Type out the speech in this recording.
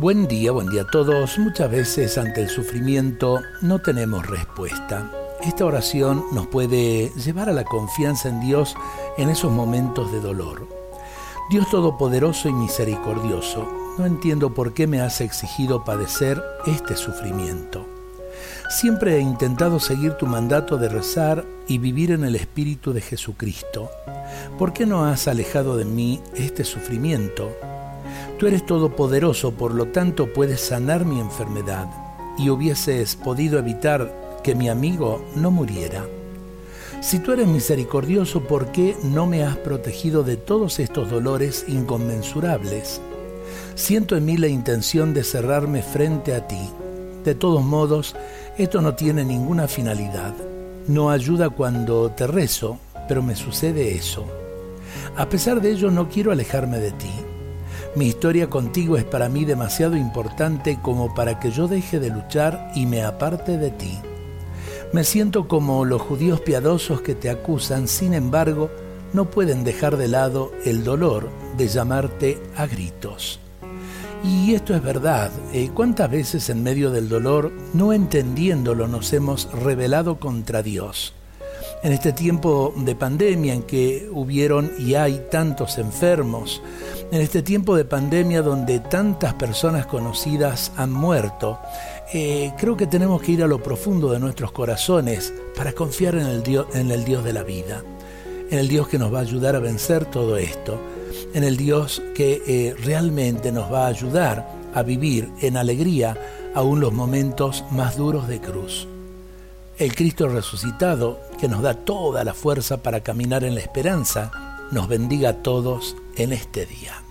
Buen día, buen día a todos. Muchas veces ante el sufrimiento no tenemos respuesta. Esta oración nos puede llevar a la confianza en Dios en esos momentos de dolor. Dios Todopoderoso y Misericordioso, no entiendo por qué me has exigido padecer este sufrimiento. Siempre he intentado seguir tu mandato de rezar y vivir en el Espíritu de Jesucristo. ¿Por qué no has alejado de mí este sufrimiento? Tú eres todopoderoso, por lo tanto puedes sanar mi enfermedad y hubieses podido evitar que mi amigo no muriera. Si tú eres misericordioso, ¿por qué no me has protegido de todos estos dolores inconmensurables? Siento en mí la intención de cerrarme frente a ti. De todos modos, esto no tiene ninguna finalidad. No ayuda cuando te rezo, pero me sucede eso. A pesar de ello, no quiero alejarme de ti. Mi historia contigo es para mí demasiado importante como para que yo deje de luchar y me aparte de ti. Me siento como los judíos piadosos que te acusan, sin embargo, no pueden dejar de lado el dolor de llamarte a gritos. Y esto es verdad. Eh, ¿Cuántas veces en medio del dolor, no entendiéndolo, nos hemos rebelado contra Dios? En este tiempo de pandemia en que hubieron y hay tantos enfermos, en este tiempo de pandemia donde tantas personas conocidas han muerto, eh, creo que tenemos que ir a lo profundo de nuestros corazones para confiar en el, Dios, de la vida, en el Dios que nos va a ayudar a vencer todo esto, en el Dios que eh, realmente nos va a ayudar a vivir en alegría aún los momentos más duros de cruz el Cristo resucitado, que nos da toda la fuerza para caminar en la esperanza, nos bendiga a todos en este día.